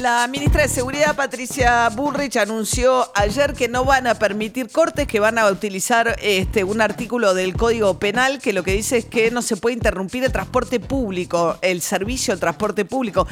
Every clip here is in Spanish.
La ministra de Seguridad, Patricia Bullrich, anunció ayer que no van a permitir cortes, que van a utilizar este, un artículo del Código Penal que lo que dice es que no se puede interrumpir el transporte público, el servicio del transporte público.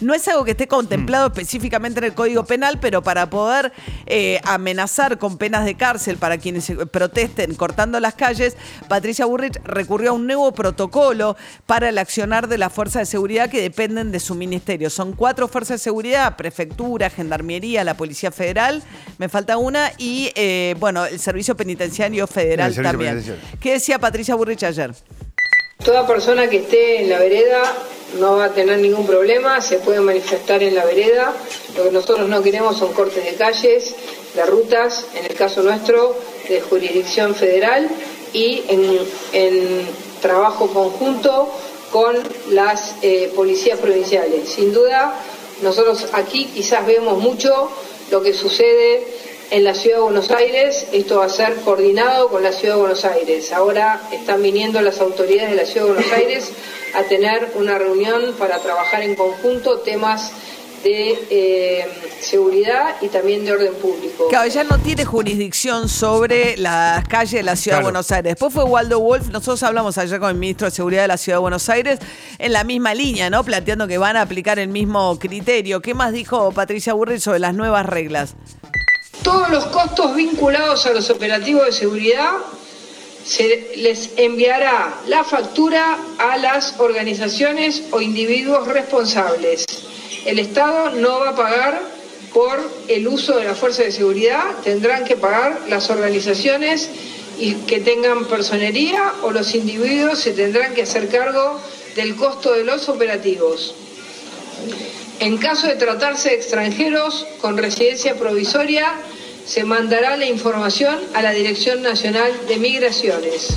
No es algo que esté contemplado Mm. específicamente en el Código Penal, pero para poder eh, amenazar con penas de cárcel para quienes protesten cortando las calles, Patricia Bullrich recurrió a un nuevo protocolo para el accionar de las fuerzas de seguridad que dependen de su ministerio. Son cuatro fuerzas de seguridad, prefectura, gendarmería, la Policía Federal, me falta una, y eh, bueno, el Servicio Penitenciario Federal El Servicio también. Penitenciario. ¿Qué decía Patricia Bullrich ayer? Toda persona que esté en la vereda no va a tener ningún problema, se puede manifestar en la vereda. Lo que nosotros no queremos son cortes de calles, de rutas, en el caso nuestro, de jurisdicción federal y en, en trabajo conjunto con las eh, policías provinciales. Sin duda, nosotros aquí quizás vemos mucho lo que sucede en la ciudad de Buenos Aires. Esto va a ser coordinado con la ciudad de Buenos Aires. Ahora están viniendo las autoridades de la ciudad de Buenos Aires a tener una reunión para trabajar en conjunto temas de eh, seguridad y también de orden público. Claro, ella no tiene jurisdicción sobre las calles de la ciudad de. Buenos Aires. Después fue Waldo Wolf, nosotros hablamos ayer con el ministro de Seguridad de la ciudad de Buenos Aires en la misma línea, ¿no? Planteando que van a aplicar el mismo criterio. ¿Qué más dijo Patricia Burri sobre las nuevas reglas? Todos los costos vinculados a los operativos de seguridad se les enviará la factura a las organizaciones o individuos responsables. El Estado no va a pagar por el uso de la fuerza de seguridad, tendrán que pagar las organizaciones y que tengan personería o los individuos se tendrán que hacer cargo del costo de los operativos. En caso de tratarse de extranjeros con residencia provisoria, se mandará la información a la Dirección Nacional de Migraciones.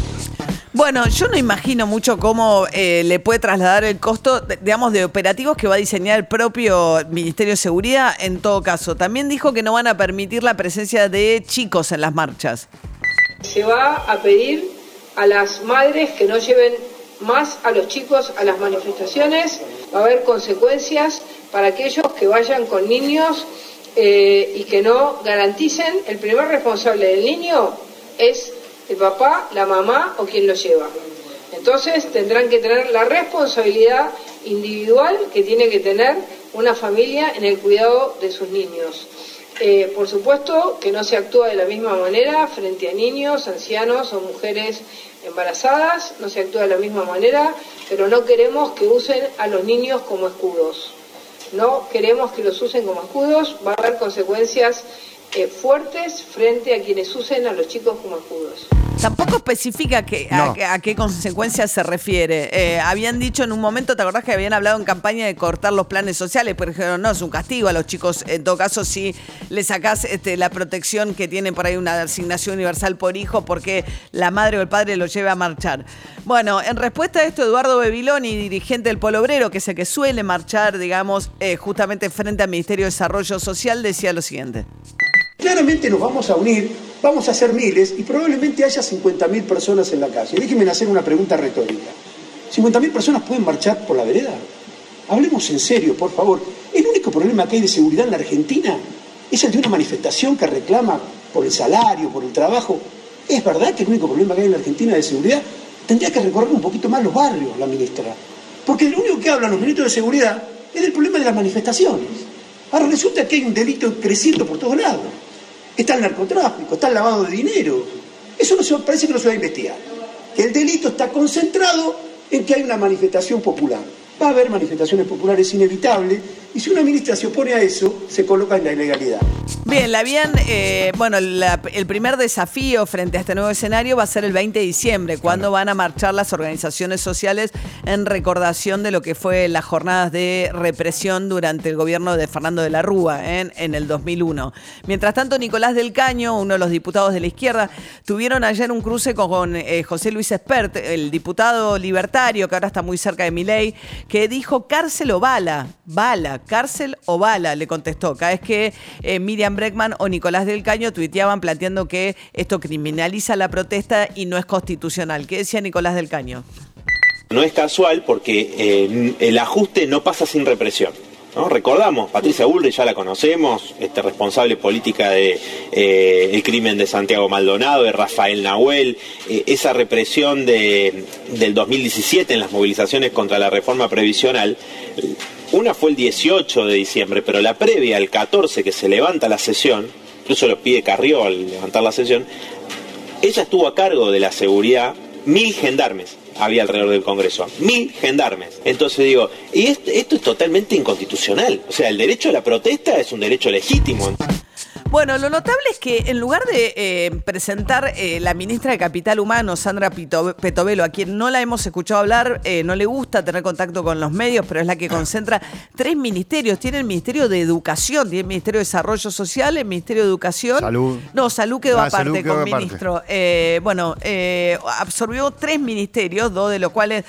Bueno, yo no imagino mucho cómo eh, le puede trasladar el costo, digamos, de operativos que va a diseñar el propio Ministerio de Seguridad en todo caso. También dijo que no van a permitir la presencia de chicos en las marchas. Se va a pedir a las madres que no lleven más a los chicos a las manifestaciones. Va a haber consecuencias para aquellos que vayan con niños eh, y que no garanticen. El primer responsable del niño es el papá, la mamá o quien lo lleva. Entonces tendrán que tener la responsabilidad individual que tiene que tener una familia en el cuidado de sus niños. Eh, por supuesto que no se actúa de la misma manera frente a niños, ancianos o mujeres embarazadas, no se actúa de la misma manera, pero no queremos que usen a los niños como escudos. No queremos que los usen como escudos, va a haber consecuencias eh, fuertes frente a quienes usen a los chicos como escudos. Tampoco especifica que, a, No. qué- a qué consecuencias se refiere. Eh, habían dicho en un momento, ¿te acordás que habían hablado en campaña de cortar los planes sociales? Pero dijeron, no, es un castigo a los chicos. En todo caso, si le sacás este, la protección que tienen por ahí una asignación universal por hijo porque la madre o el padre lo lleve a marchar. Bueno, en respuesta a esto, Eduardo Bebiloni, dirigente del Polo Obrero, que es el que suele marchar, digamos, eh, justamente frente al Ministerio de Desarrollo Social, decía lo siguiente. Claramente nos vamos a unir, vamos a ser miles y probablemente haya 50.000 personas en la calle. Déjenme hacer una pregunta retórica. ¿50.000 personas pueden marchar por la vereda? Hablemos en serio, por favor. El único problema que hay de seguridad en la Argentina es el de una manifestación que reclama por el salario, por el trabajo. ¿Es verdad que el único problema que hay en la Argentina de seguridad? Tendría que recorrer un poquito más los barrios, la ministra. Porque lo único que hablan los ministros de seguridad es del problema de las manifestaciones. Ahora resulta que hay un delito creciendo por todos lados. Está el narcotráfico, está el lavado de dinero. Eso no se, parece que no se va a investigar. Que el delito está concentrado en que hay una manifestación popular. Va a haber manifestaciones populares inevitables Y si una ministra se opone a eso, se coloca en la ilegalidad. Bien, la bien, eh, bueno, la- el primer desafío frente a este nuevo escenario va a ser el 20 de diciembre, cuando van a marchar las organizaciones sociales en recordación de lo que fue las jornadas de represión durante el gobierno de Fernando de la Rúa en, en el 2001. Mientras tanto, Nicolás del Caño, uno de los diputados de la izquierda, tuvieron ayer un cruce con eh, José Luis Espert, el diputado libertario que ahora está muy cerca de Milei, que dijo cárcel o bala, bala, cárcel o bala, le contestó. Cada vez que eh, Miriam Breckman o Nicolás del Caño tuiteaban planteando que esto criminaliza la protesta y no es constitucional. ¿Qué decía Nicolás del Caño? No es casual porque eh, el ajuste no pasa sin represión. Recordamos, Patricia Bullrich ya la conocemos, este responsable política de eh, crimen de Santiago Maldonado, de Rafael Nahuel, esa represión de, del 2017 en las movilizaciones contra la reforma previsional. Una fue el 18 de diciembre, pero la previa, el 14, que se levanta la sesión, incluso lo pide Carrió al levantar la sesión, ella estuvo a cargo de la seguridad, mil gendarmes había alrededor del Congreso, mil gendarmes. Entonces digo, y esto, esto es totalmente inconstitucional. O sea, el derecho a la protesta es un derecho legítimo. Bueno, lo notable es que en lugar de eh, presentar eh, la ministra de Capital Humano, Sandra Pito- Petovelo, a quien no la hemos escuchado hablar, eh, no le gusta tener contacto con los medios, pero es la que concentra tres ministerios. Tiene el Ministerio de Educación, tiene el Ministerio de Desarrollo Social, el Ministerio de Educación. Salud. No, Salud quedó Ah, aparte Salud quedó con aparte. ministro. Bueno, absorbió tres ministerios, dos de los cuales,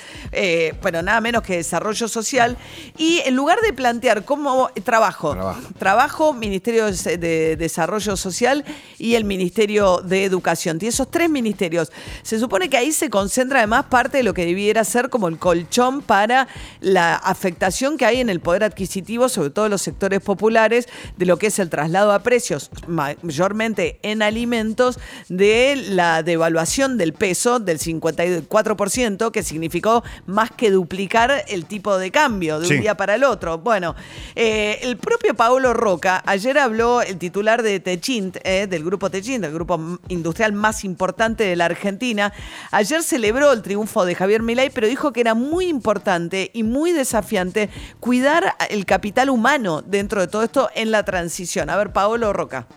bueno, nada menos que Desarrollo Social. Y en lugar de plantear cómo trabajo, Trabajo. Trabajo, Ministerio de, de Desarrollo Social y el Ministerio de Educación. Y esos tres ministerios. Se supone que ahí se concentra además parte de lo que debiera ser como el colchón para la afectación que hay en el poder adquisitivo, sobre todo en los sectores populares, de lo que es el traslado a precios, mayormente en alimentos, de la devaluación del peso del 54%, que significó más que duplicar el tipo de cambio de Sí. un día para el otro. Bueno, eh, el propio Paolo Roca, ayer habló el titular de Techint, eh, del grupo Techint, el grupo industrial más importante de la Argentina. Ayer celebró el triunfo de Javier Milei, pero dijo que era muy importante y muy desafiante cuidar el capital humano dentro de todo esto en la transición. A ver, Paolo Roca.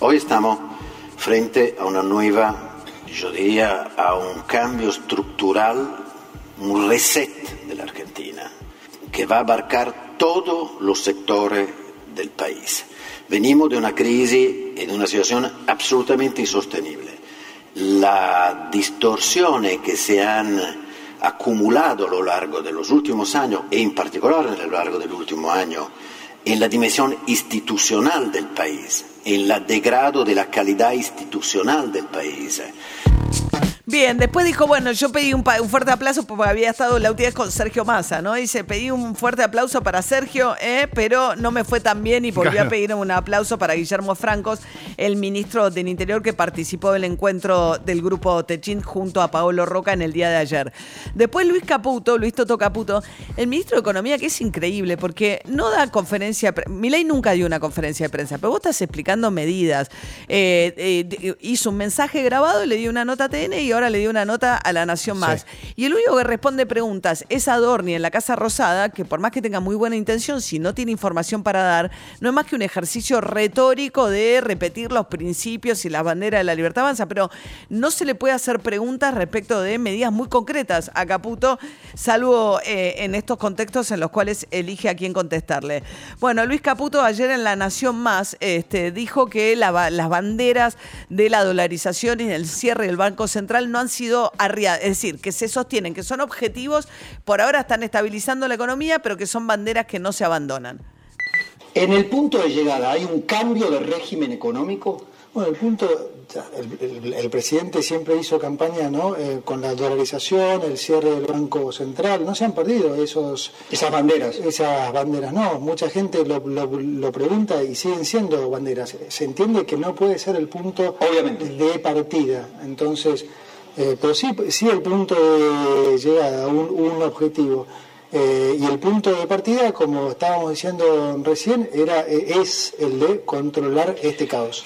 Hoy estamos frente a una nueva, yo diría, a un cambio estructural, un reset de la Argentina, que va a abarcar todos los sectores del país. Venimos de una crisis y de una situación absolutamente insostenible. Las distorsiones que se han acumulado a lo largo de los últimos años, e en particular a lo largo del último año, en la dimensión institucional del país, en el degrado de la calidad institucional del país. Bien, después dijo, bueno, yo pedí un, fuerte aplauso porque había estado la última vez con Sergio Massa, ¿no? Dice, pedí un fuerte aplauso para Sergio, eh, pero no me fue tan bien y volví a Claro. pedir un aplauso para Guillermo Francos, el ministro del Interior que participó del encuentro del grupo Techint junto a Paolo Roca en el día de ayer. Después Luis Caputo, Luis Toto Caputo, el ministro de Economía, que es increíble porque no da conferencia, Milei nunca dio una conferencia de prensa, pero vos estás explicando medidas. Eh, eh, hizo un mensaje grabado, le dio una nota a TN y ahora le dio una nota a La Nación Más. Y el único que responde preguntas es Adorni en la Casa Rosada, que por más que tenga muy buena intención, si no tiene información para dar, no es más que un ejercicio retórico de repetir los principios y las banderas de la libertad avanza, pero no se le puede hacer preguntas respecto de medidas muy concretas a Caputo, salvo eh, en estos contextos en los cuales elige a quién contestarle. Bueno, Luis Caputo ayer en La Nación Más este, dijo que la las banderas de la dolarización y del cierre del Banco Central no han sido arriadas, es decir, que se sostienen, que son objetivos, por ahora están estabilizando la economía, pero que son banderas que no se abandonan. En el punto de llegada, ¿hay un cambio de régimen económico? Bueno, el punto, el, el- el presidente siempre hizo campaña ¿no? Eh, con la dolarización, el cierre del Banco Central, no se han perdido esos, Esas banderas. esas banderas, no, mucha gente lo, lo- lo pregunta y siguen siendo banderas. Se entiende que no puede ser el punto Obviamente. de partida, entonces, eh, pero sí, sí el punto de llegada, un, un objetivo. Eh, y el punto de partida, como estábamos diciendo recién, era, eh, es el de controlar este caos.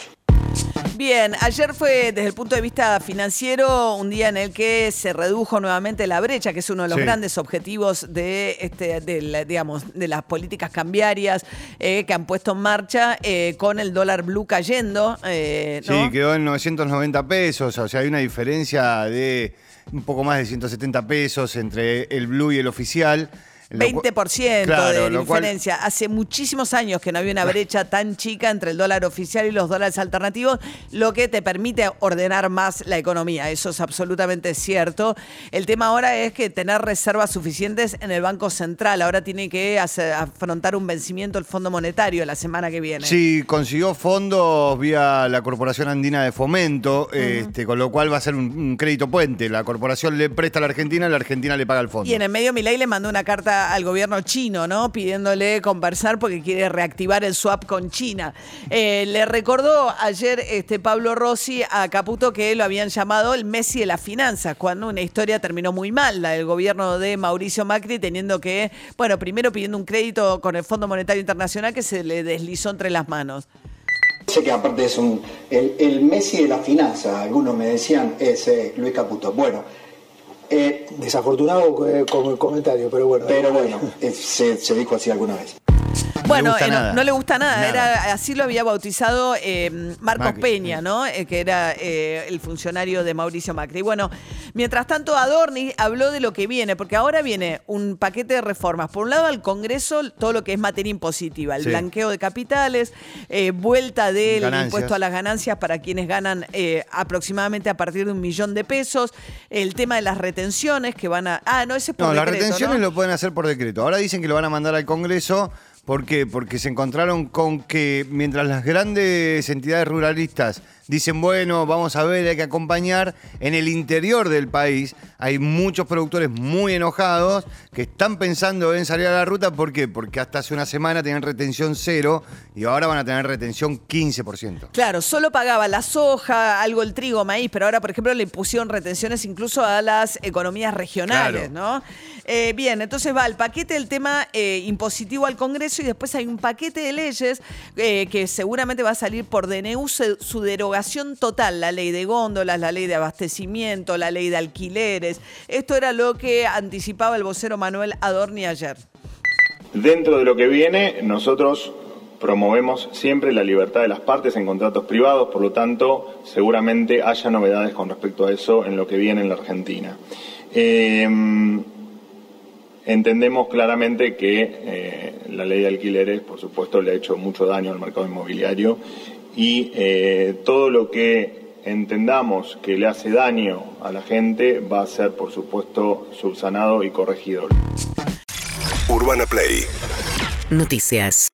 Bien, ayer fue desde el punto de vista financiero un día en el que se redujo nuevamente la brecha, que es uno de los Sí. grandes objetivos de, este, de, la- digamos, de las políticas cambiarias eh, que han puesto en marcha eh, con el dólar blue cayendo. eh, ¿no? Sí, quedó en 990 pesos, o sea, hay una diferencia de un poco más de 170 pesos entre el blue y el oficial. Lo cu- 20% Claro, de cual- diferencia. Hace muchísimos años que no había una brecha tan chica entre el dólar oficial y los dólares alternativos, lo que te permite ordenar más la economía. Eso es absolutamente cierto. El tema ahora es que tener reservas suficientes en el Banco Central. Ahora tiene que hacer- afrontar un vencimiento el Fondo Monetario la semana que viene. Sí, consiguió fondos vía la Corporación Andina de Fomento, este, con lo cual va a ser un, un crédito puente. La corporación le presta a la Argentina, la Argentina le paga el fondo. Y en el medio Milei le mandó una carta al gobierno chino, ¿no? Pidiéndole conversar porque quiere reactivar el swap con China. Eh, le recordó ayer este Pablo Rossi a Caputo que lo habían llamado el Messi de las finanzas, cuando una historia terminó muy mal, la del gobierno de Mauricio Macri, teniendo que, bueno, primero pidiendo un crédito con el Fondo Monetario Internacional que se le deslizó entre las manos. Sé que aparte es un, el, Messi de la finanza, algunos me decían, es eh, Luis Caputo. Bueno, eh, Desafortunado eh, como el comentario, pero bueno. pero bueno, eh, se, se dijo así alguna vez. Bueno, eh, no, le gusta nada. Nada. Era, así lo había bautizado eh, Marcos Macri, Peña, ¿no? Eh, que era eh, el funcionario de Mauricio Macri. Bueno, mientras tanto, Adorni habló de lo que viene, porque ahora viene un paquete de reformas. Por un lado, al Congreso, todo lo que es materia impositiva, el Sí. blanqueo de capitales, eh, vuelta del Ganancias. impuesto a las ganancias para quienes ganan eh, aproximadamente a partir de un millón de pesos, el tema de las retenciones que van a. Ah, no, ese es por No, las retenciones ¿no? lo pueden hacer por decreto. Ahora dicen que lo van a mandar al Congreso. ¿Por qué? Porque se encontraron con que mientras las grandes entidades ruralistas dicen, bueno, vamos a ver, hay que acompañar, en el interior del país hay muchos productores muy enojados que están pensando en salir a la ruta. ¿Por qué? Porque hasta hace una semana tenían retención cero y ahora van a tener retención 15%. Claro, solo pagaba la soja, algo el trigo, maíz, pero ahora, por ejemplo, le pusieron retenciones incluso a las economías regionales, ¿no? Eh, bien, entonces va el paquete del tema eh, impositivo al Congreso y después hay un paquete de leyes eh, que seguramente va a salir por DNU su, derogación total, la ley de góndolas, la ley de abastecimiento, la ley de alquileres. Esto era lo que anticipaba el vocero Manuel Adorni ayer. Dentro de lo que viene, nosotros promovemos siempre la libertad de las partes en contratos privados, por lo tanto, seguramente haya novedades con respecto a eso en lo que viene en la Argentina. Eh, entendemos claramente que eh, la ley de alquileres, por supuesto, le ha hecho mucho daño al mercado inmobiliario y eh, todo lo que entendamos que le hace daño a la gente va a ser, por supuesto, subsanado y corregido. Urbana Play Noticias.